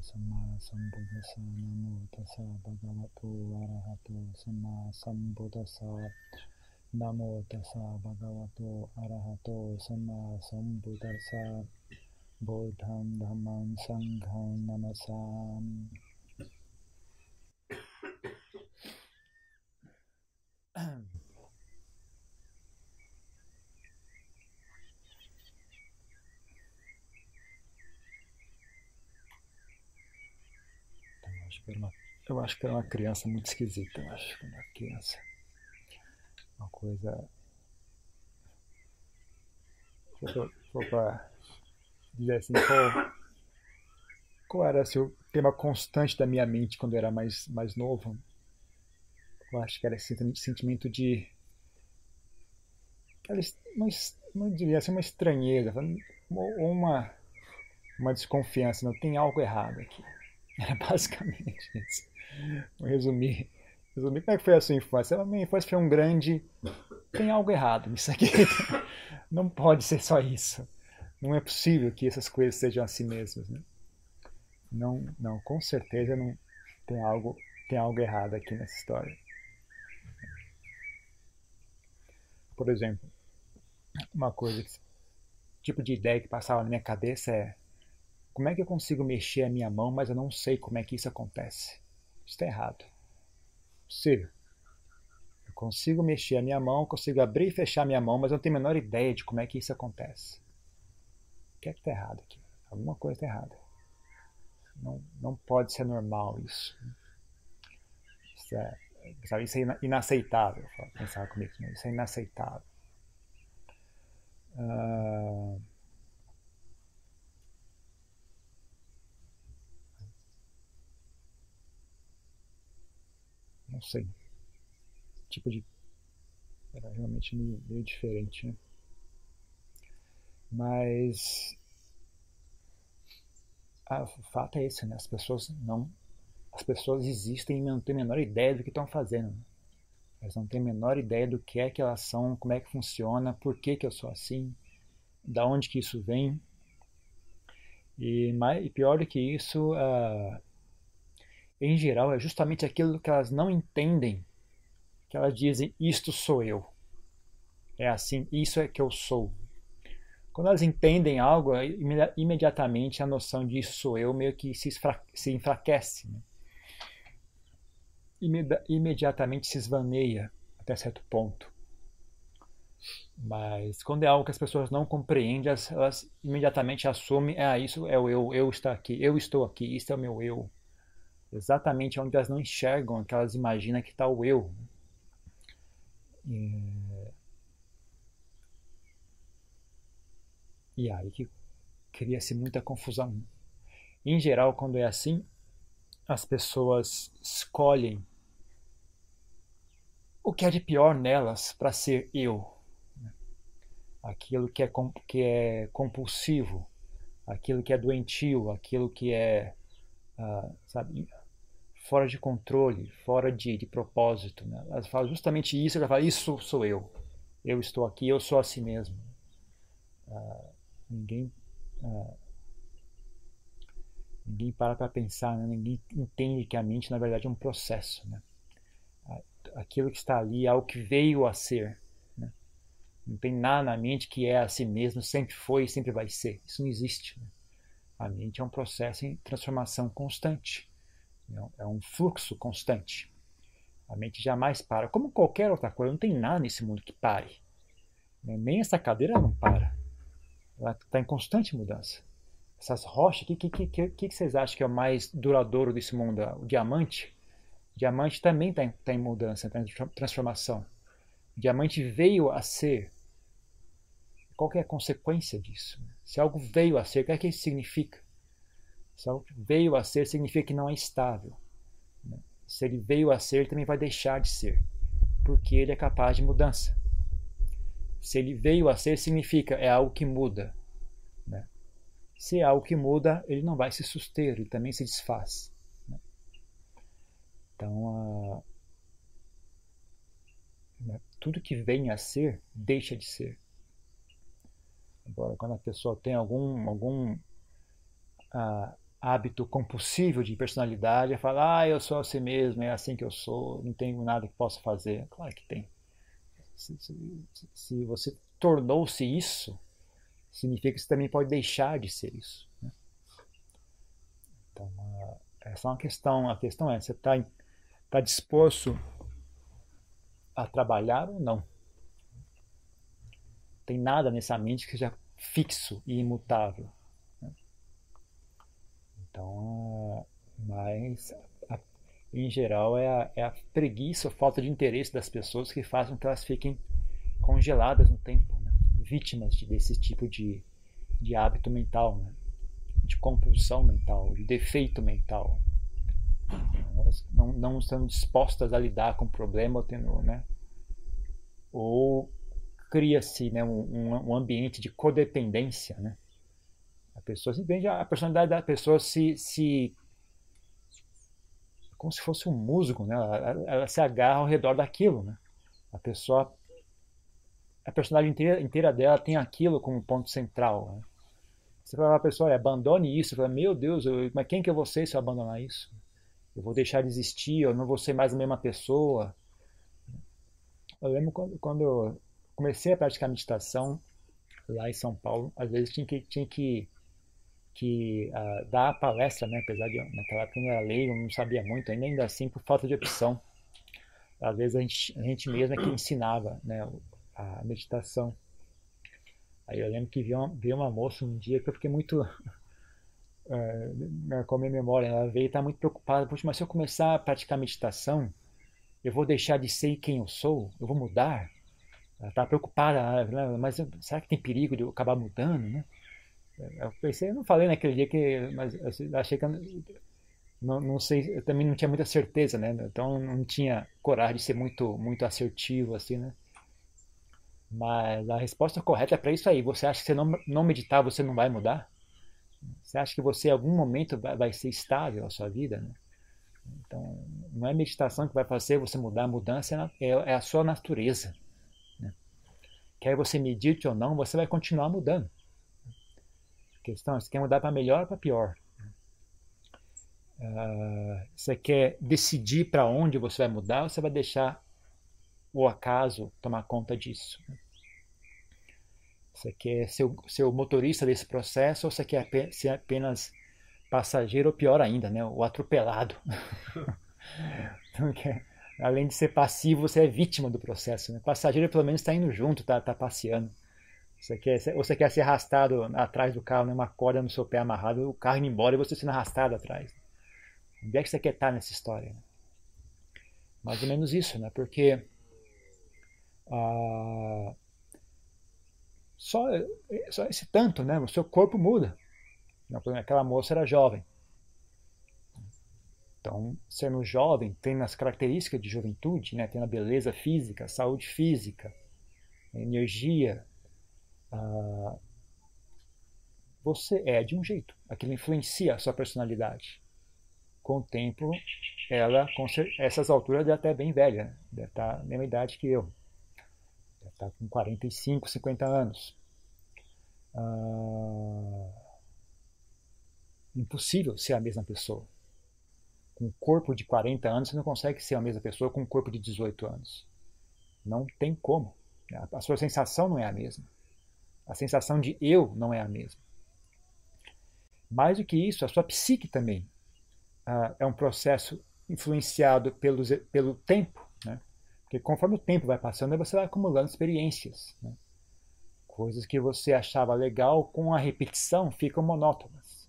Samma Sambuddhassa Namo Tassa Bhagavato Arahato Samma Sambuddhassa Namo Tassa Bhagavato Arahato Samma Sambuddhassa Buddham Dhammam Sangham Namasam acho que era uma criança muito esquisita, eu acho, quando era criança. Uma coisa. Se eu for para dizer assim, qual, qual era assim, o tema constante da minha mente quando eu era mais, mais novo? Eu acho que era esse sentimento de. Não, não diria assim, uma estranheza, ou uma, uma desconfiança, não tem algo errado aqui. Era basicamente isso. Resumir. Resumir como é que foi a sua infância. A minha infância foi um grande. Tem algo errado nisso aqui. Não pode ser só isso. Não é possível que essas coisas sejam assim mesmas. Né? Não, não, com certeza não tem algo, tem algo errado aqui nessa história. Por exemplo, uma coisa, tipo de ideia que passava na minha cabeça é como é que eu consigo mexer a minha mão, mas eu não sei como é que isso acontece? Está errado. Possível. Eu consigo mexer a minha mão, consigo abrir e fechar a minha mão, mas eu não tenho a menor ideia de como é que isso acontece. O que é que está errado aqui? Alguma coisa está errada. Não, não pode ser normal isso. Isso é, sabe, isso é inaceitável. Pensar comigo, isso é inaceitável. Uh... não sei. Tipo de. Era realmente meio, meio diferente, né? Mas. O fato é esse, né? As pessoas não. As pessoas existem e não têm a menor ideia do que estão fazendo. Elas não têm a menor ideia do que é que elas são, como é que funciona, por que, que eu sou assim, da onde que isso vem. E, mais, e pior do que isso, uh, em geral, é justamente aquilo que elas não entendem, que elas dizem: Isto sou eu. É assim, isso é que eu sou. Quando elas entendem algo, imediatamente a noção de isso sou eu meio que se, enfraquece. Né? imediatamente se esvaneia até certo ponto. Mas quando é algo que as pessoas não compreendem, elas, elas imediatamente assumem: ah, isso é o eu, eu estou aqui, eu estou aqui, isso é o meu eu exatamente onde elas não enxergam, que elas imaginam que está o eu. E, e aí que cria-se muita confusão. Em geral, quando é assim, as pessoas escolhem o que é de pior nelas para ser eu. Aquilo que é, que é compulsivo, aquilo que é doentio, aquilo que é, uh, sabe, fora de controle, fora de, de propósito. Né? Ela fala justamente isso, ela fala, isso sou eu. Eu estou aqui, eu sou assim mesmo. Uh, ninguém uh, ninguém para para pensar, né? ninguém entende que a mente na verdade é um processo. Né? Aquilo que está ali é algo que veio a ser. Né? Não tem nada na mente que é assim mesmo, sempre foi e sempre vai ser. Isso não existe. Né? A mente é um processo em transformação constante. É um fluxo constante. A mente jamais para. Como qualquer outra coisa, não tem nada nesse mundo que pare. Né? Nem essa cadeira não para. Ela está em constante mudança. Essas rochas, o que, que, que, que, vocês acham que é o mais duradouro desse mundo? O diamante? O diamante também está em, tá em mudança, está em transformação. O diamante veio a ser. Qual é a consequência disso? Se algo veio a ser, o que, é que isso significa? Algo veio a ser, significa que não é estável. Né? Se ele veio a ser, também vai deixar de ser, porque ele é capaz de mudança. Se ele veio a ser, significa é algo que muda. Né? Se é algo que muda, ele não vai se suster, ele também se desfaz. Né? Então, né? tudo que vem a ser, deixa de ser. Agora, quando a pessoa tem algum, algum hábito compulsivo de personalidade é falar, ah, eu sou assim mesmo, é assim que eu sou, não tenho nada que possa fazer. Claro que tem. Se, se, se você tornou-se isso, significa que você também pode deixar de ser isso. Né? Então, essa é uma questão. A questão é, você está tá disposto a trabalhar ou não? Tem nada nessa mente que seja fixo e imutável. Então, mas a, em geral é a, é a preguiça ou falta de interesse das pessoas que fazem com que elas fiquem congeladas no tempo, né? vítimas de, desse tipo de, de hábito mental, né? de compulsão mental, de defeito mental. Elas não, não estão dispostas a lidar com o problema, tendo, né? ou cria-se né, um, um ambiente de codependência, né? A pessoa simplesmente, a personalidade da pessoa se, se como se fosse um músico, né? Ela, ela, se agarra ao redor daquilo, né? A pessoa, a personalidade inteira, inteira dela tem aquilo como ponto central. Né? Você fala para a pessoa, abandone isso. Fala, meu Deus, eu, mas quem que eu vou ser se eu abandonar isso? Eu vou deixar de existir, eu não vou ser mais a mesma pessoa. Eu lembro quando, quando eu comecei a praticar meditação lá em São Paulo, às vezes tinha que, tinha que que uh, dá a palestra, né? apesar de naquela época eu não era leigo, não sabia muito, ainda, ainda assim por falta de opção. Às vezes a gente, a gente mesmo é que ensinava né? a meditação. Aí eu lembro que vi uma, uma moça um dia que eu fiquei muito. Uh, marcou minha memória. Ela veio e está muito preocupada. Poxa, mas se eu começar a praticar meditação, eu vou deixar de ser quem eu sou? Eu vou mudar? Ela está preocupada. Né? Mas será que tem perigo de eu acabar mudando? Né? Eu pensei, eu não falei naquele dia que, mas achei que eu não, não sei, eu também não tinha muita certeza, né? Então não tinha coragem de ser muito, muito assertivo assim, né? Mas a resposta correta é para isso aí. Você acha que você não, não meditar, você não vai mudar? Você acha que você em algum momento vai, vai ser estável a sua vida, né? Então, não é meditação que vai fazer você mudar, a mudança é, é a sua natureza. Né? Quer você medite ou não, você vai continuar mudando questão você quer mudar para melhor ou para pior? Uh, você quer decidir para onde você vai mudar ou você vai deixar o acaso tomar conta disso? Você quer ser o, ser o motorista desse processo ou você quer ser apenas passageiro ou pior ainda, né? o atropelado? então, além de ser passivo, você é vítima do processo. Né? Passageiro pelo menos está indo junto, está tá passeando. Você quer, você quer ser arrastado atrás do carro, numa corda no seu pé amarrado, o carro indo embora e você sendo arrastado atrás. Onde é que você quer estar nessa história? Mais ou menos isso, né? Porque ah, só, só esse tanto, né? O seu corpo muda. Aquela moça era jovem. Então, sendo jovem, tem as características de juventude, né? tem a beleza física, saúde física, energia, ah, você é de um jeito. Aquilo influencia a sua personalidade. Com o tempo, ela, com essas alturas, deve até bem velha. Deve estar na mesma idade que eu. Deve estar com 45, 50 anos. Ah, impossível ser a mesma pessoa. Com um corpo de 40 anos, você não consegue ser a mesma pessoa com um corpo de 18 anos. Não tem como. A sua sensação não é a mesma. A sensação de eu não é a mesma. Mais do que isso, a sua psique também uh, é um processo influenciado pelo, pelo tempo. Né? Porque conforme o tempo vai passando, você vai acumulando experiências. Né? Coisas que você achava legal, com a repetição ficam monótonas.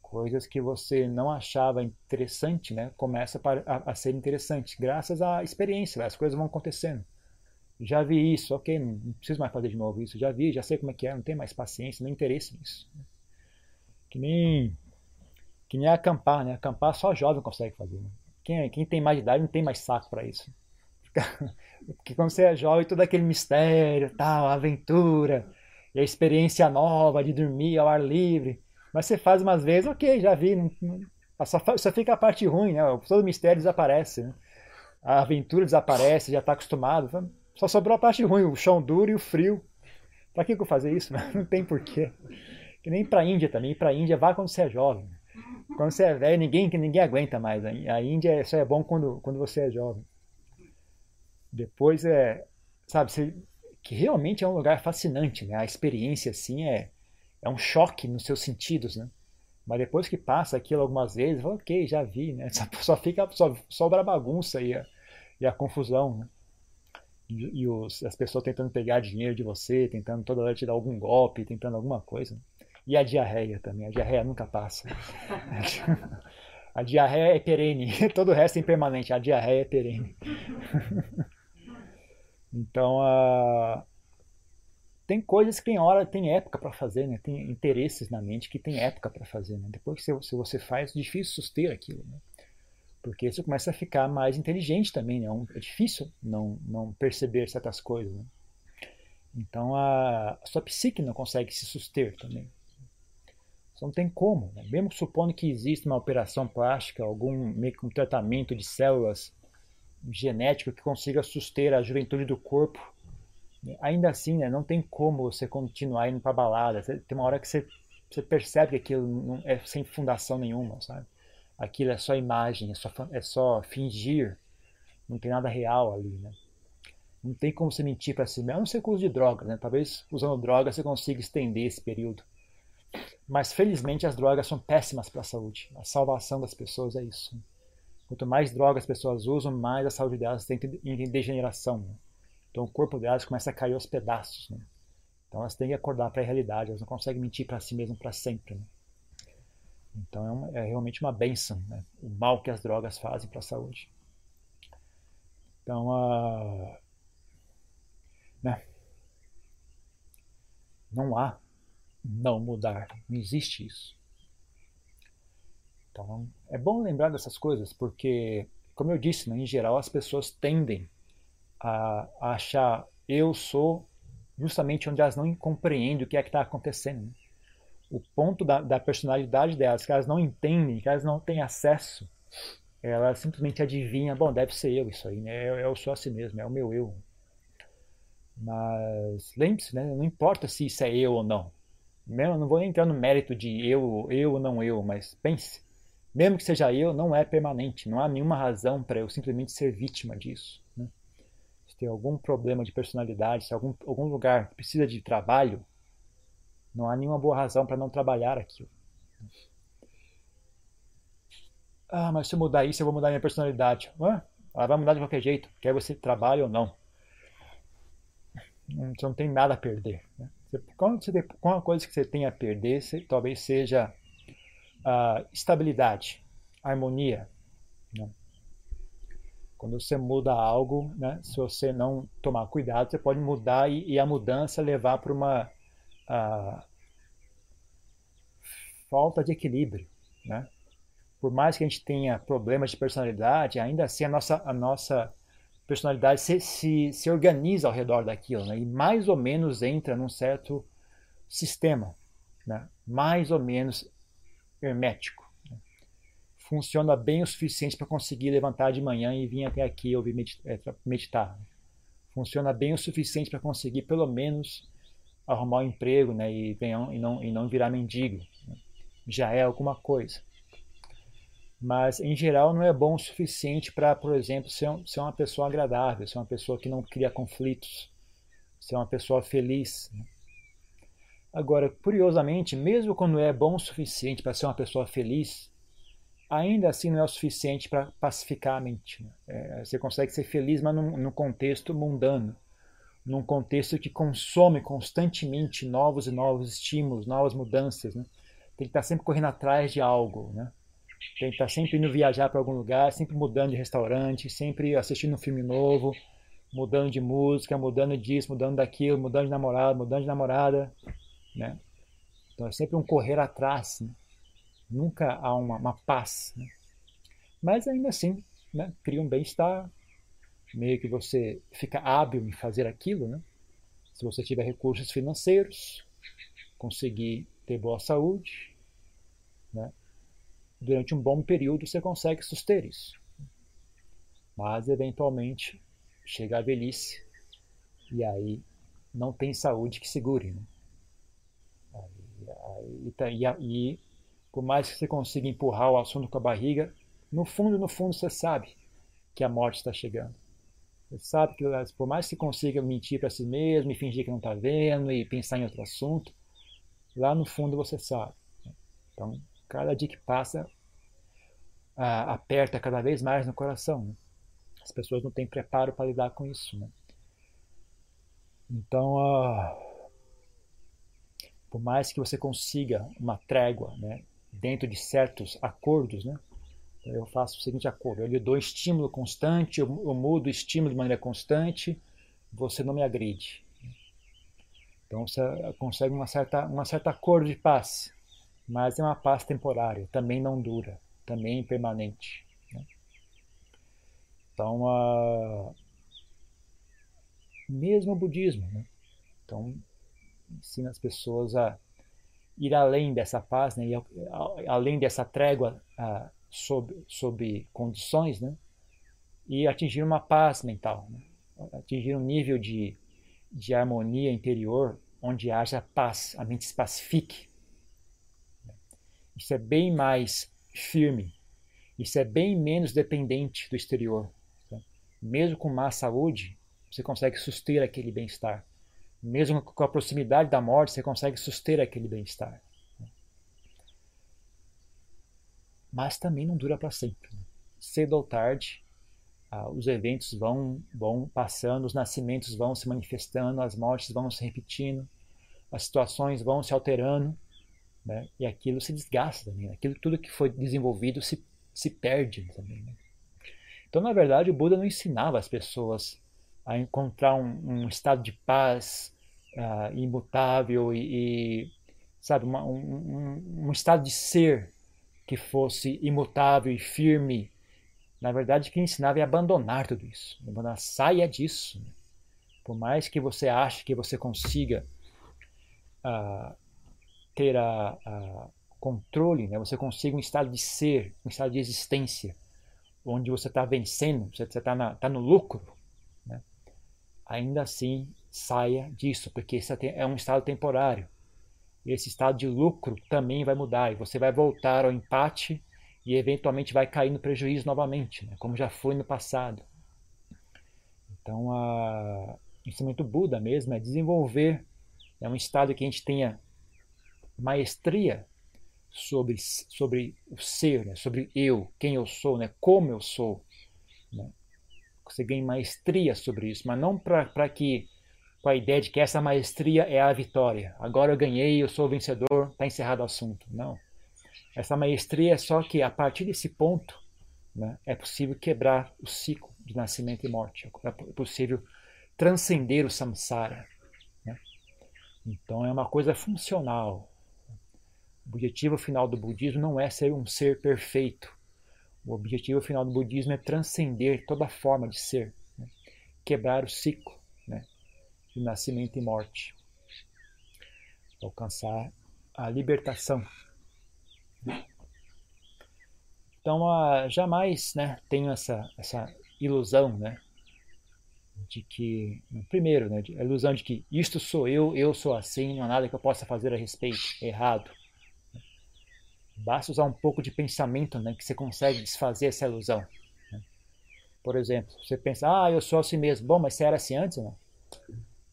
Coisas que você não achava interessante, né? começa a, a ser interessante, graças à experiência, as coisas vão acontecendo já vi isso, ok, não preciso mais fazer de novo isso, já vi, já sei como é que é, não tenho mais paciência, nem interesse nisso. Que nem, que nem acampar, né? Acampar só jovem consegue fazer. Né? Quem, quem tem mais idade não tem mais saco para isso. Porque quando você é jovem, todo aquele mistério, tal, aventura, e a experiência nova de dormir ao ar livre. Mas você faz umas vezes, ok, já vi, não, não, só, só fica a parte ruim, né? Todo o mistério desaparece, né? A aventura desaparece, já está acostumado. Só sobrou a parte ruim, o chão duro e o frio. Pra que, que eu fazer isso? Não tem porquê. Que nem para a Índia também. Para a Índia, vá quando você é jovem. Quando você é velho, ninguém, ninguém aguenta mais. A Índia só é bom quando, quando você é jovem. Depois é, sabe, você, que realmente é um lugar fascinante, né? A experiência, assim, é, é um choque nos seus sentidos, né? Mas depois que passa aquilo algumas vezes, fala, ok, já vi, né? Só fica, só sobra a bagunça e a, e a confusão, né? E, e os, as pessoas tentando pegar dinheiro de você, tentando toda hora te dar algum golpe, tentando alguma coisa. E a diarreia também, a diarreia nunca passa. a diarreia é perene, todo o resto é impermanente, a diarreia é perene. então, uh, tem coisas que tem hora, tem época para fazer, né? Tem interesses na mente que tem época para fazer, né? Depois que você, se você faz, é difícil suster aquilo, né? Porque você começa a ficar mais inteligente também, né? É, é difícil não, não perceber certas coisas, né? Então a, a sua psique não consegue se suster também. Você não tem como, né? mesmo supondo que exista uma operação plástica, algum meio que um tratamento de células genético que consiga suster a juventude do corpo, ainda assim, né, não tem como você continuar indo para balada. Tem uma hora que você, você percebe que aquilo não é sem fundação nenhuma, sabe? Aquilo é só imagem, é só, é só fingir, não tem nada real ali, né? Não tem como você mentir para si mesmo, a não ser com de drogas, né? Talvez usando drogas você consiga estender esse período. Mas felizmente as drogas são péssimas para a saúde. A salvação das pessoas é isso. Quanto mais drogas as pessoas usam, mais a saúde delas tem em degeneração. Né? Então o corpo delas começa a cair aos pedaços. Né? Então elas têm que acordar para a realidade, elas não conseguem mentir para si mesmas para sempre. Né? Então é, uma, é, realmente uma benção né? o mal que as drogas fazem para a saúde. Então, uh, né? não há não mudar. Não existe isso. Então, é bom lembrar dessas coisas, porque, como eu disse, né, em geral as pessoas tendem a, a achar eu sou justamente onde elas não compreendem o que é que está acontecendo. Né? O ponto da, da, personalidade delas, que elas não entendem, que elas não têm acesso, elas simplesmente adivinham, bom, deve ser eu isso aí, né? eu, eu sou assim mesmo, é o meu eu. Mas lembre-se, né? não importa se isso é eu ou não. Mesmo, não vou entrar no mérito de eu, eu ou não eu, mas pense, mesmo que seja eu, não é permanente. Não há nenhuma razão para eu simplesmente ser vítima disso. Né? Se tem algum problema de personalidade, se algum, algum lugar precisa de trabalho, não há nenhuma boa razão para não trabalhar aquilo. Ah, mas se eu mudar isso, eu vou mudar minha personalidade. Ah, ela vai mudar de qualquer jeito, quer você trabalhe ou não. Você não tem nada a perder. Né? Quando você tem coisa que você tem a perder, você, talvez seja a estabilidade, harmonia. Né? Quando você muda algo, né, se você não tomar cuidado, você pode mudar e, e a mudança levar para uma falta de equilíbrio. Né? Por mais que a gente tenha problemas de personalidade, ainda assim a nossa, a nossa personalidade se, se, se organiza ao redor daquilo, né? e mais ou menos entra num certo sistema, né? mais ou menos hermético. Né? Funciona bem o suficiente para conseguir levantar de manhã e vir até aqui ouvir é, meditar. Funciona bem o suficiente para conseguir, pelo menos, arrumar um emprego né? e, e, não, e não virar mendigo. Né? Já é alguma coisa mas em geral não é bom o suficiente para, por exemplo, ser, ser, uma pessoa agradável, ser uma pessoa que não cria conflitos, ser uma pessoa feliz. Né? Agora, curiosamente, mesmo quando é bom o suficiente para ser uma pessoa feliz, ainda assim não é o suficiente para pacificar a mente. Né? É, você consegue ser feliz, mas num, num contexto mundano, num contexto que consome constantemente novos e novos estímulos, novas mudanças. Né? Tem que estar sempre correndo atrás de algo. Né? Tem que estar sempre indo viajar para algum lugar, sempre mudando de restaurante, sempre assistindo um filme novo, mudando de música, mudando disso, mudando daquilo, mudando de namorado, mudando de namorada, né? Então é sempre um correr atrás, né? nunca há uma, uma paz. Né? Mas ainda assim, né? cria um bem-estar, meio que você fica hábil em fazer aquilo, né? Se você tiver recursos financeiros, conseguir ter boa saúde, né? durante um bom período você consegue suster isso. Mas, eventualmente, chega a velhice e aí não tem saúde que segure. Né? E, tá, e, e por mais que você consiga empurrar o assunto com a barriga, no fundo, no fundo, você sabe que a morte está chegando. Sabe que por mais que consiga mentir para si mesmo e fingir que não está vendo e pensar em outro assunto, lá no fundo você sabe. Então, cada dia que passa, aperta cada vez mais no coração. Né? As pessoas não têm preparo para lidar com isso. Né? Então, por mais que você consiga uma trégua né, dentro de certos acordos, né, eu faço o seguinte acordo: eu lhe dou estímulo constante, eu, eu mudo o estímulo de maneira constante, você não me agride. Então você consegue uma certa, uma certa acordo de paz, mas é uma paz temporária, também não dura, também impermanente. Né? Então, uh, mesmo o budismo, né? então ensina as pessoas a ir além dessa paz, né? E, além dessa trégua uh, sob, sob condições, né? e atingir uma paz mental, né? atingir um nível de, de harmonia interior onde haja paz, a mente se pacifique. Isso é bem mais firme, isso é bem menos dependente do exterior. Tá? Mesmo com má saúde, você consegue suster aquele bem-estar. Mesmo com a proximidade da morte, você consegue suster aquele bem-estar. Mas também não dura para sempre. Cedo ou tarde, ah, os eventos vão, vão passando, os nascimentos vão se manifestando, as mortes vão se repetindo, as situações vão se alterando, né? e aquilo se desgasta também. Né? Aquilo tudo que foi desenvolvido se, se perde também. Né? Então, na verdade, o Buda não ensinava as pessoas a encontrar um, um estado de paz uh, imutável e, e sabe, uma, um, um, estado de ser que fosse imutável e firme. Na verdade, o que ensinava é abandonar tudo isso. Abandonar, saia disso. Né? Por mais que você ache que você consiga uh, ter a, a controle, né? você consiga um estado de ser, um estado de existência, onde você está vencendo, você está tá no lucro, né? ainda assim saia disso, porque isso é um estado temporário esse estado de lucro também vai mudar e você vai voltar ao empate e eventualmente vai cair no prejuízo novamente, né? como já foi no passado. Então, a... o ensinamento Buda mesmo é desenvolver é um estado que a gente tenha maestria sobre, sobre o ser, né? sobre eu, quem eu sou, né? como eu sou. Né? Você ganha maestria sobre isso, mas não para que com a ideia de que essa maestria é a vitória. Agora eu ganhei, eu sou o vencedor, está encerrado o assunto. Não. Essa maestria é só que a partir desse ponto né, é possível quebrar o ciclo de nascimento e morte. É possível transcender o samsara. Né? Então é uma coisa funcional. O objetivo final do budismo não é ser um ser perfeito. O objetivo final do budismo é transcender toda forma de ser, né? quebrar o ciclo de nascimento e morte. Alcançar a libertação. Então, uh, jamais né, tenho essa, essa ilusão né, de que, primeiro, né, a ilusão de que isto sou eu, eu sou assim, não há nada que eu possa fazer a respeito, errado. Basta usar um pouco de pensamento né, que você consegue desfazer essa ilusão. Né. Por exemplo, você pensa, ah, eu sou assim mesmo. Bom, mas você era assim antes não?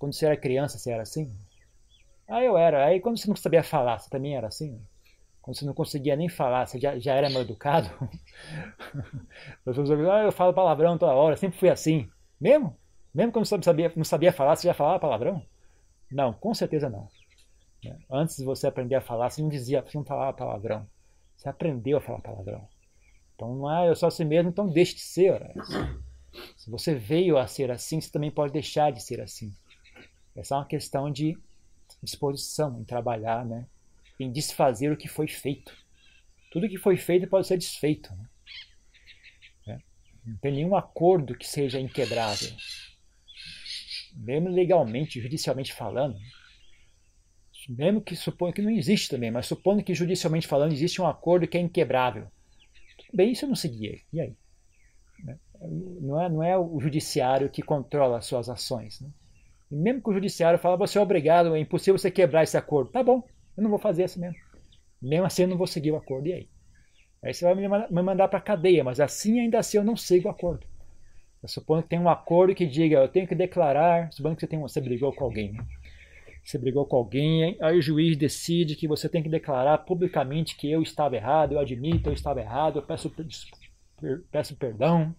Quando você era criança, você era assim? Ah, eu era. Aí quando você não sabia falar, você também era assim? Quando você não conseguia nem falar, você já, já era mal educado? ah, eu falo palavrão toda hora, sempre fui assim. Mesmo? Mesmo quando você não sabia, não sabia falar, você já falava palavrão? Não, com certeza não. Antes de você aprender a falar, você não dizia, você não falava palavrão. Você aprendeu a falar palavrão. Então não é eu sou assim mesmo, então deixe de ser. Se você veio a ser assim, você também pode deixar de ser assim. É uma questão de disposição em trabalhar, né? em desfazer o que foi feito. Tudo que foi feito pode ser desfeito. Né? É. Não tem nenhum acordo que seja inquebrável. Mesmo legalmente, judicialmente falando. Mesmo que suponha que não existe também, mas supondo que judicialmente falando existe um acordo que é inquebrável. Tudo bem, isso eu não seguia. E aí? Né? Não é, não é o judiciário que controla as suas ações. Né? E mesmo que o judiciário fala, você é obrigado, é impossível você quebrar esse acordo. Tá bom, Eu não vou fazer assim mesmo. Mesmo assim, eu não vou seguir o acordo. E aí? Aí você vai me mandar para cadeia, mas assim ainda assim eu não sigo o acordo. Eu suponho que tem um acordo que diga, eu tenho que declarar, supondo que você, tem, você brigou com alguém, né? Você brigou com alguém, aí o juiz decide que você tem que declarar publicamente que eu estava errado, eu admito, eu estava errado, eu peço, peço perdão.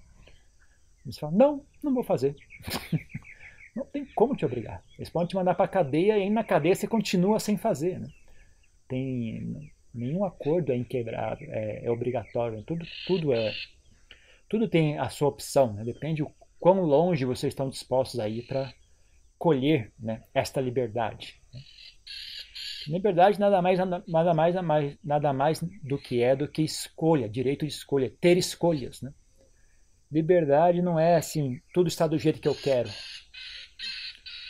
Você fala, não, não vou fazer. não tem como te obrigar. Eles podem te mandar para cadeia e aí na cadeia você continua sem fazer. Né? Tem nenhum acordo é inquebrável, é, é obrigatório. Tudo, tudo é, tudo tem a sua opção. Né? Depende o quão longe vocês estão dispostos a ir para colher né, esta liberdade. Né? Liberdade nada mais, nada, nada, mais, nada mais do que é do que escolha, direito de escolha, ter escolhas. Né? Liberdade não é assim, tudo está do jeito que eu quero.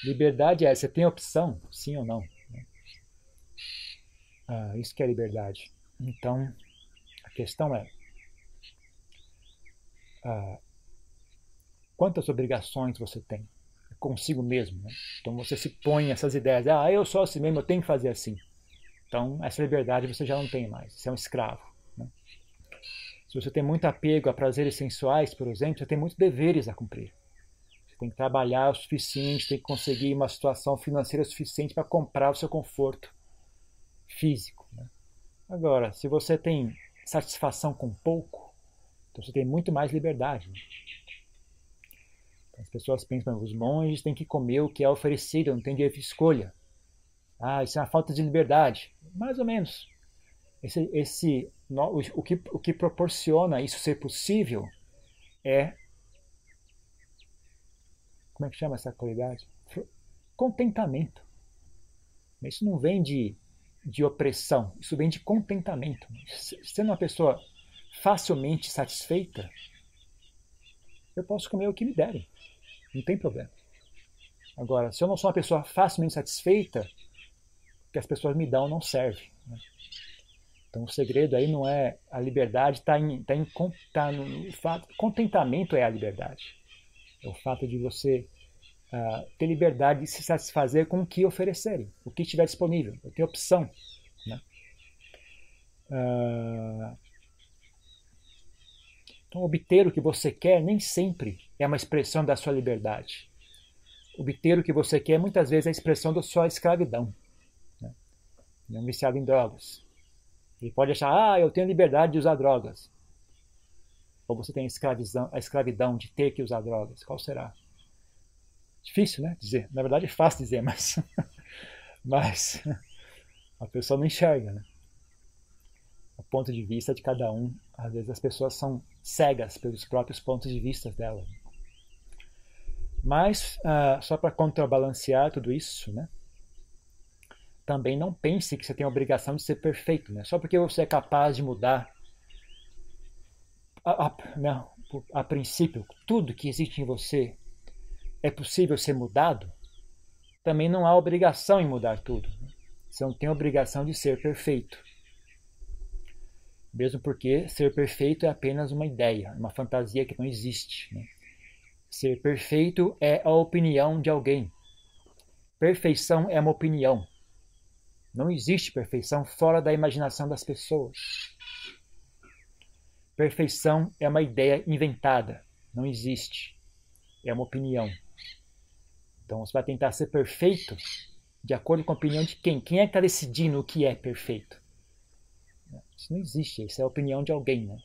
Liberdade é, você tem opção, sim ou não. Né? Ah, isso que é liberdade. Então, a questão é, ah, quantas obrigações você tem? consigo mesmo. Né? Então você se põe essas ideias, ah, eu sou assim mesmo, eu tenho que fazer assim. Então essa liberdade você já não tem mais, você é um escravo. Né? Se você tem muito apego a prazeres sensuais, por exemplo, você tem muitos deveres a cumprir. Tem que trabalhar o suficiente, tem que conseguir uma situação financeira suficiente para comprar o seu conforto físico. Né? Agora, se você tem satisfação com pouco, então você tem muito mais liberdade. Né? As pessoas pensam, os monges têm que comer o que é oferecido, não tem direito de escolha. Ah, isso é uma falta de liberdade. Mais ou menos. Esse, esse, o, que, o que proporciona isso ser possível é. Como é que chama essa qualidade? Contentamento. Isso não vem de, de opressão, isso vem de contentamento. Sendo uma pessoa facilmente satisfeita, eu posso comer o que me derem. Não tem problema. Agora, se eu não sou uma pessoa facilmente satisfeita, o que as pessoas me dão não serve. Né? Então o segredo aí não é a liberdade, está em, tá em tá no fato, contentamento é a liberdade. É o fato de você uh, ter liberdade de se satisfazer com o que oferecerem, o que estiver disponível, ter opção. Né? Uh, então, obter o que você quer nem sempre é uma expressão da sua liberdade. Obter o que você quer muitas vezes é a expressão da sua escravidão. Né? É um viciado em drogas. Ele pode achar, ah, eu tenho liberdade de usar drogas. Ou você tem a escravidão, a escravidão de ter que usar drogas. Qual será? Difícil, né? Dizer. Na verdade é fácil dizer, mas, mas a pessoa não enxerga, né? O ponto de vista de cada um, às vezes as pessoas são cegas pelos próprios pontos de vista dela. Mas, uh, só para contrabalancear tudo isso, né? também não pense que você tem a obrigação de ser perfeito. Né? Só porque você é capaz de mudar, a, a, não, a princípio, tudo que existe em você é possível ser mudado, também não há obrigação em mudar tudo. Né? Você não tem obrigação de ser perfeito. Mesmo porque ser perfeito é apenas uma ideia, uma fantasia que não existe. Né? Ser perfeito é a opinião de alguém. Perfeição é uma opinião. Não existe perfeição fora da imaginação das pessoas. Perfeição é uma ideia inventada. Não existe. É uma opinião. Então você vai tentar ser perfeito de acordo com a opinião de quem? Quem é que está decidindo o que é perfeito? Isso não existe, isso é a opinião de alguém, né?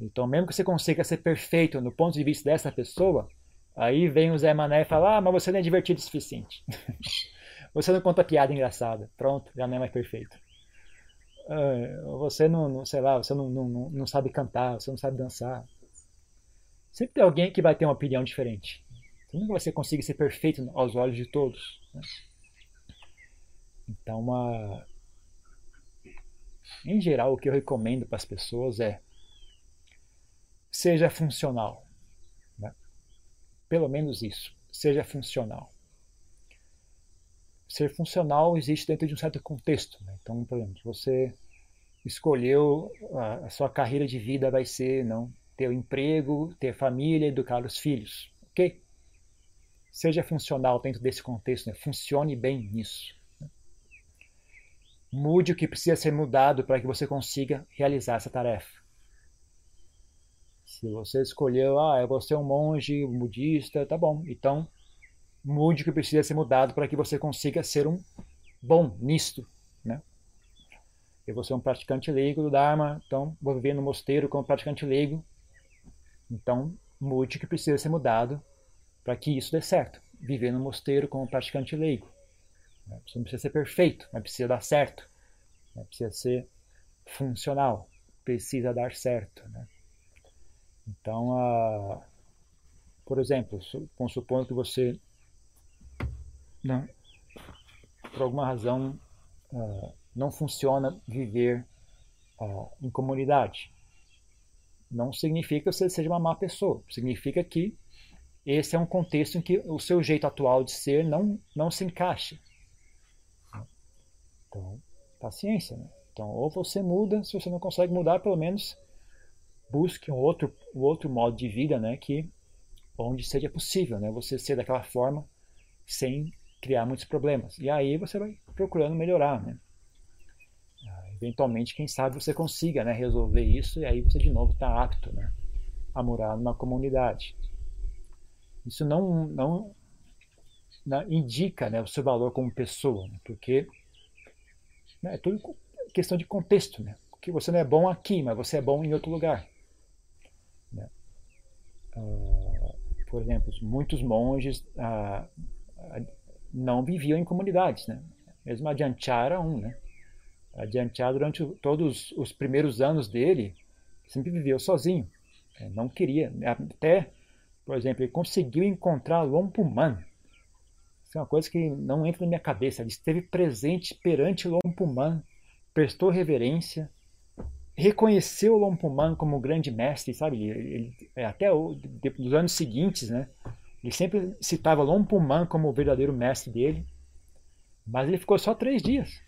Então, mesmo que você consiga ser perfeito no ponto de vista dessa pessoa, aí vem o Zé Mané e fala: Ah, mas você não é divertido o suficiente. você não conta piada engraçada. Pronto, já não é mais perfeito. Uh, você não, não, sei lá, você não, não, não sabe cantar, você não sabe dançar. Sempre tem alguém que vai ter uma opinião diferente. Nunca você conseguir ser perfeito aos olhos de todos. Né? Então, uma, em geral, o que eu recomendo para as pessoas é seja funcional. Né? Pelo menos isso. Seja funcional. Ser funcional existe dentro de um certo contexto. Né? Então, por exemplo, você escolheu a, a sua carreira de vida vai ser não ter um emprego, ter família, educar os filhos. Ok? Seja funcional dentro desse contexto. Né? Funcione bem nisso. Mude o que precisa ser mudado para que você consiga realizar essa tarefa. Se você escolheu, ah, eu vou ser um monge um budista, tá bom. Então, mude o que precisa ser mudado para que você consiga ser um bom nisto, né? Eu vou ser um praticante leigo do Dharma, então vou viver no mosteiro como praticante leigo. Então, mude o que precisa ser mudado para que isso dê certo. Viver no mosteiro como praticante leigo. Né? Você não precisa ser perfeito, mas precisa dar certo. Né? Precisa ser funcional. Precisa dar certo. Né? Então, uh, por exemplo, supor que você, não, por alguma razão, uh, não funciona viver uh, em comunidade. Não significa que você seja uma má pessoa. Significa que esse é um contexto em que o seu jeito atual de ser não, não se encaixa. Então, paciência. Né? Então, ou você muda, se você não consegue mudar, pelo menos busque um outro, um outro modo de vida, né, que onde seja possível, né, você ser daquela forma sem criar muitos problemas. E aí você vai procurando melhorar, né. Ah, eventualmente, quem sabe você consiga, né, resolver isso e aí você de novo está apto, né, a morar numa comunidade. Isso não não, não indica, né, o seu valor como pessoa, né, porque né, é tudo questão de contexto, né. Porque você não é bom aqui, mas você é bom em outro lugar. Uh, por exemplo, muitos monges uh, não viviam em comunidades, né? Mesmo Adianchar era um, né? Adianchar, durante todos os primeiros anos dele, sempre viveu sozinho. É, não queria. Até, por exemplo, ele conseguiu encontrar Lompuman. Isso é uma coisa que não entra na minha cabeça. Ele esteve presente perante Lompuman, prestou reverência, reconheceu o Lompuman como grande mestre, sabe? Ele, ele, é, até o, nos anos seguintes, né? Ele sempre citava Lompuman como o verdadeiro mestre dele, mas ele ficou só três dias.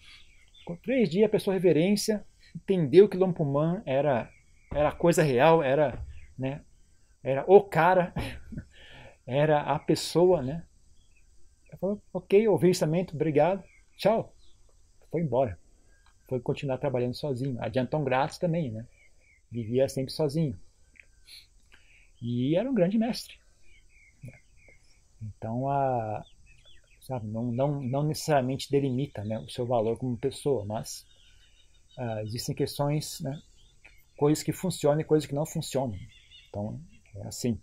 Com três dias, pessoa reverência, entendeu que Lompuman era era coisa real, era, né? Era o cara, era a pessoa, né? Ele falou, ok, ouvi o ensinamento, obrigado, tchau. Foi embora foi continuar trabalhando sozinho. A Janton Gratz também, né? Vivia sempre sozinho. E era um grande mestre. Então, a, sabe, não, não, não necessariamente delimita né, o seu valor como pessoa, mas uh, existem questões, né, coisas que funcionam e coisas que não funcionam. Então, é assim.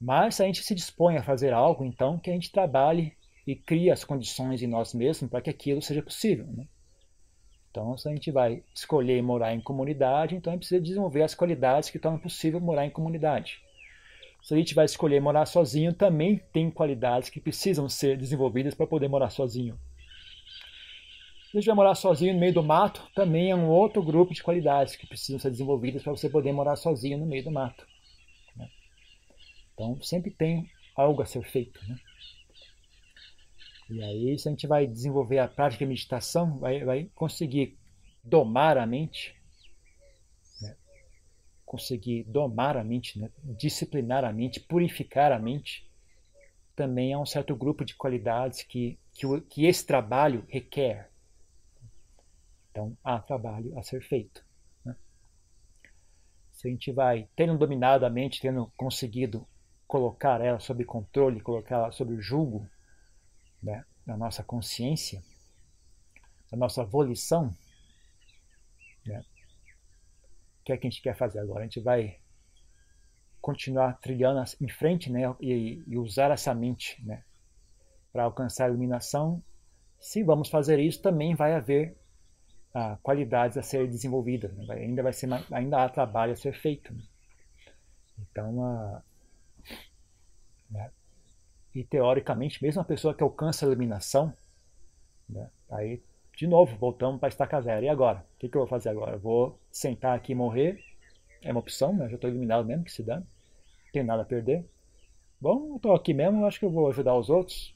Mas a gente se dispõe a fazer algo, então que a gente trabalhe e crie as condições em nós mesmos para que aquilo seja possível. Né? Então, se a gente vai escolher morar em comunidade, então a gente precisa desenvolver as qualidades que tornam possível morar em comunidade. Se a gente vai escolher morar sozinho, também tem qualidades que precisam ser desenvolvidas para poder morar sozinho. Se a gente vai morar sozinho no meio do mato, também é um outro grupo de qualidades que precisam ser desenvolvidas para você poder morar sozinho no meio do mato. Então, sempre tem algo a ser feito. Né? E aí, se a gente vai desenvolver a prática de meditação, vai, vai conseguir domar a mente, né? conseguir domar a mente, né? disciplinar a mente, purificar a mente, também é um certo grupo de qualidades que, que, que esse trabalho requer. Então, há trabalho a ser feito. Né? Se a gente vai tendo dominado a mente, tendo conseguido colocar ela sob controle, colocar ela sob o julgo, né, da nossa consciência, da nossa volição, né, o que é que a gente quer fazer agora? A gente vai continuar trilhando em frente né, e, e usar essa mente né, para alcançar a iluminação. Se vamos fazer isso, também vai haver ah, qualidades a ser desenvolvidas. Né? Ainda, vai ser, ainda há trabalho a ser feito. Né? Então, ah, né, e teoricamente, mesmo a pessoa que alcança a iluminação, né, aí de novo voltamos para estaca zero. E agora? O que, que eu vou fazer agora? Eu vou sentar aqui e morrer? É uma opção, né? já estou iluminado mesmo, que se dá. Não tenho nada a perder. Bom, estou aqui mesmo, acho que eu vou ajudar os outros,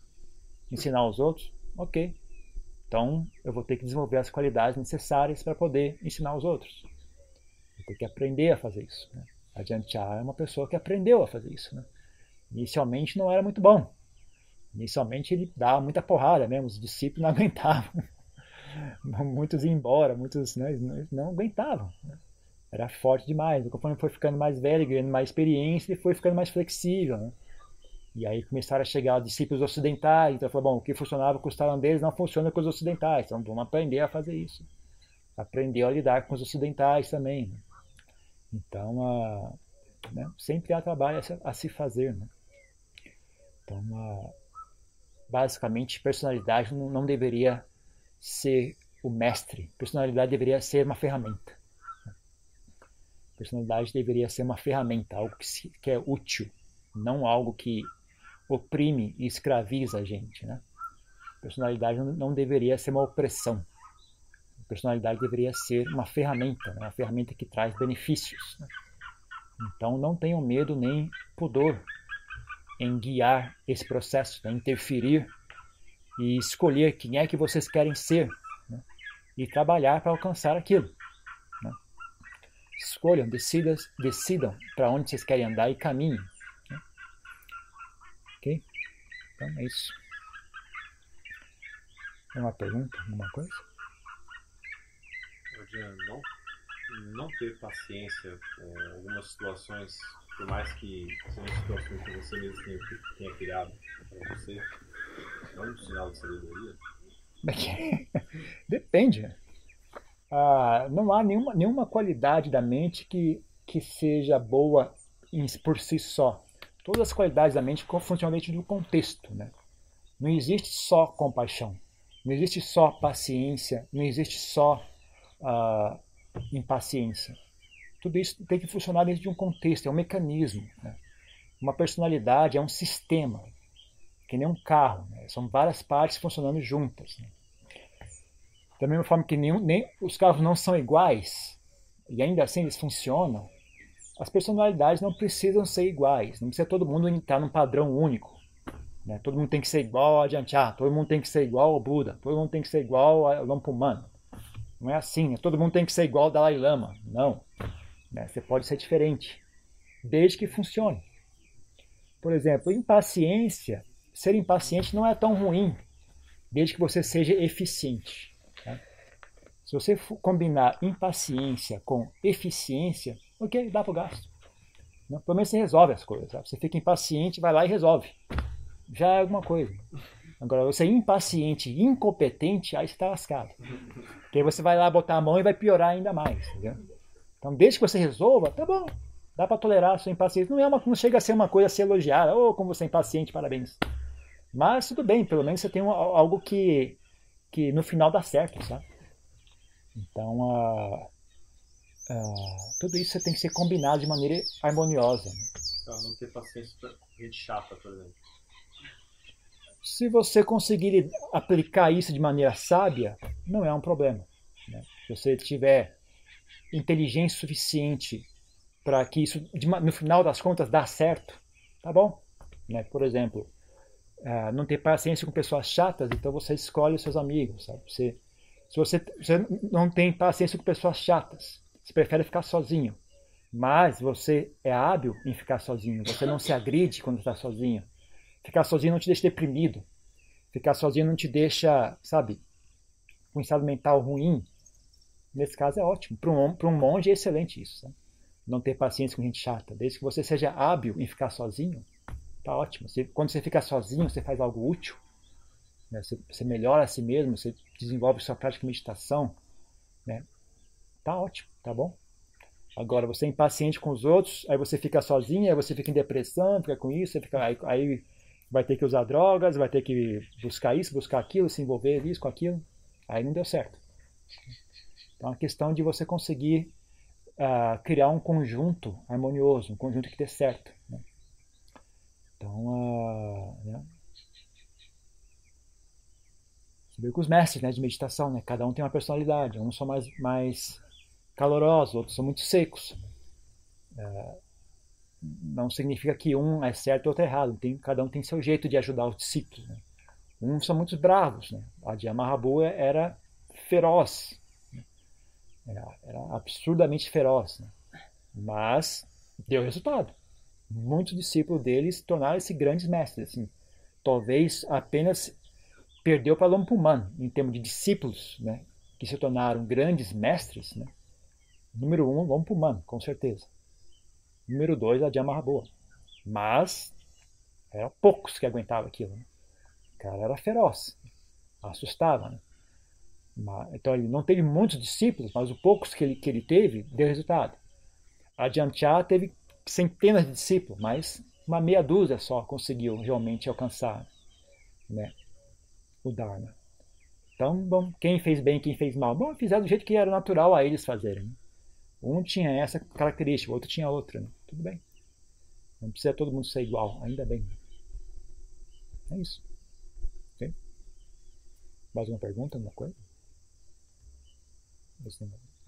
ensinar os outros. Ok. Então eu vou ter que desenvolver as qualidades necessárias para poder ensinar os outros. Vou ter que aprender a fazer isso. Né? A Jantia é uma pessoa que aprendeu a fazer isso. Né? Inicialmente não era muito bom. Inicialmente ele dava muita porrada mesmo, os discípulos não aguentavam. muitos iam embora, muitos né, não aguentavam. Era forte demais. Conforme foi ficando mais velho, ganhando mais experiência, ele foi ficando mais flexível. Né? E aí começaram a chegar os discípulos ocidentais. Então falou, bom, o que funcionava com os tailandeses não funciona com os ocidentais. Então vamos aprender a fazer isso. Aprender a lidar com os ocidentais também. Então, a, né, sempre há trabalho a se, a se fazer. Né? Então, a, basicamente, personalidade não, não deveria ser o mestre. Personalidade deveria ser uma ferramenta. Personalidade deveria ser uma ferramenta, algo que, se, que é útil, não algo que oprime e escraviza a gente. Né? Personalidade não deveria ser uma opressão. Personalidade deveria ser uma ferramenta, né? uma ferramenta que traz benefícios. Né? Então não tenham medo nem pudor em guiar esse processo, né? interferir e escolher quem é que vocês querem ser né? e trabalhar para alcançar aquilo. Né? Escolham, decidam, decidam para onde vocês querem andar e caminhem. Né? Ok? Então é isso. Tem uma pergunta? Alguma coisa? Não, não ter paciência com algumas situações, por mais que sejam situações que você mesmo tenha, tenha criado para você, é um sinal de sabedoria? Depende. Ah, não há nenhuma, nenhuma qualidade da mente que, que seja boa em, por si só. Todas as qualidades da mente funcionam dentro do contexto. Né? Não existe só compaixão, não existe só paciência, não existe só ah, impaciência. Tudo isso tem que funcionar dentro de um contexto, é um mecanismo. Né? Uma personalidade é um sistema que nem um carro. Né? São várias partes funcionando juntas. Né? Da mesma forma que nenhum, nem os carros não são iguais, e ainda assim eles funcionam, as personalidades não precisam ser iguais. Não precisa todo mundo estar num padrão único. Né? Todo mundo tem que ser igual a Janchar, todo mundo tem que ser igual ao Buda, todo mundo tem que ser igual ao Lampumano. Não é assim, né? todo mundo tem que ser igual ao Dalai Lama. Não. Né? Você pode ser diferente, desde que funcione. Por exemplo, impaciência ser impaciente não é tão ruim, desde que você seja eficiente. Tá? Se você combinar impaciência com eficiência, ok, dá para o gasto. Não, pelo menos você resolve as coisas. Sabe? Você fica impaciente, vai lá e resolve. Já é alguma coisa. Agora, você é impaciente incompetente, aí você está lascado. Porque aí você vai lá botar a mão e vai piorar ainda mais. Entendeu? Então, desde que você resolva, tá bom. Dá para tolerar a sua impaciência. Não, é uma, não chega a ser uma coisa a ser elogiada. Oh, como você é impaciente, parabéns. Mas tudo bem, pelo menos você tem algo que, que no final dá certo, sabe? Então, uh, uh, tudo isso tem que ser combinado de maneira harmoniosa. Né? Pra não ter paciência com gente chata, por exemplo. Se você conseguir aplicar isso de maneira sábia, não é um problema. Né? Se você tiver inteligência suficiente para que isso, no final das contas, dá certo, tá bom? Né? Por exemplo, uh, não ter paciência com pessoas chatas, então você escolhe seus amigos, sabe? Você, se você, você não tem paciência com pessoas chatas, você prefere ficar sozinho, mas você é hábil em ficar sozinho, você não se agride quando está sozinho. Ficar sozinho não te deixa deprimido. Ficar sozinho não te deixa, sabe, com um estado mental ruim. Nesse caso é ótimo. Para um, um monge é excelente isso. Não ter paciência com gente chata. Desde que você seja hábil em ficar sozinho, Tá ótimo. Você, quando você fica sozinho, você faz algo útil. Né? Você, você, melhora a si mesmo, você desenvolve sua prática de meditação. Né? Tá ótimo, tá bom? Agora, você é impaciente com os outros, aí você fica sozinho, aí você fica em depressão, fica com isso, fica, aí, aí vai ter que usar drogas, vai ter que buscar isso, buscar aquilo, se envolver isso com aquilo. Aí não deu certo. Então, é uma questão de você conseguir uh, criar um conjunto harmonioso, um conjunto que dê certo. Né? Então, uh, né? Você vê com os mestres né, de meditação, né? cada um tem uma personalidade. Uns são mais, mais calorosos, outros são muito secos. Uh, não significa que um é certo e outro é errado. Tem, cada um tem seu jeito de ajudar os discípulos. Né? Uns são muito bravos. Né? A de Mahabu era feroz. Era, era, absurdamente feroz. Né? Mas deu resultado muitos discípulos deles tornaram-se grandes mestres. Assim. Talvez apenas perdeu para Lompuman, em termos de discípulos, né, que se tornaram grandes mestres. Né? Número um, Lompuman, com certeza. Número dois, a Mahabua. Mas eram poucos que aguentavam aquilo. Né? O cara era feroz, assustava. Né? Então ele não teve muitos discípulos, mas os poucos que ele, que ele teve deu resultado. A Janchá teve centenas de discípulos, mas uma meia dúzia só conseguiu realmente alcançar né, o Dharma. Então, bom, quem fez bem, quem fez mal? Bom, fizeram do jeito que era natural a eles fazerem. Né? Um tinha essa característica, o outro tinha outra. Né? Tudo bem. Não precisa todo mundo ser igual, ainda bem. É isso. Okay? Mais uma pergunta, alguma coisa?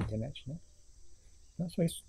Internet, né? Não, só isso.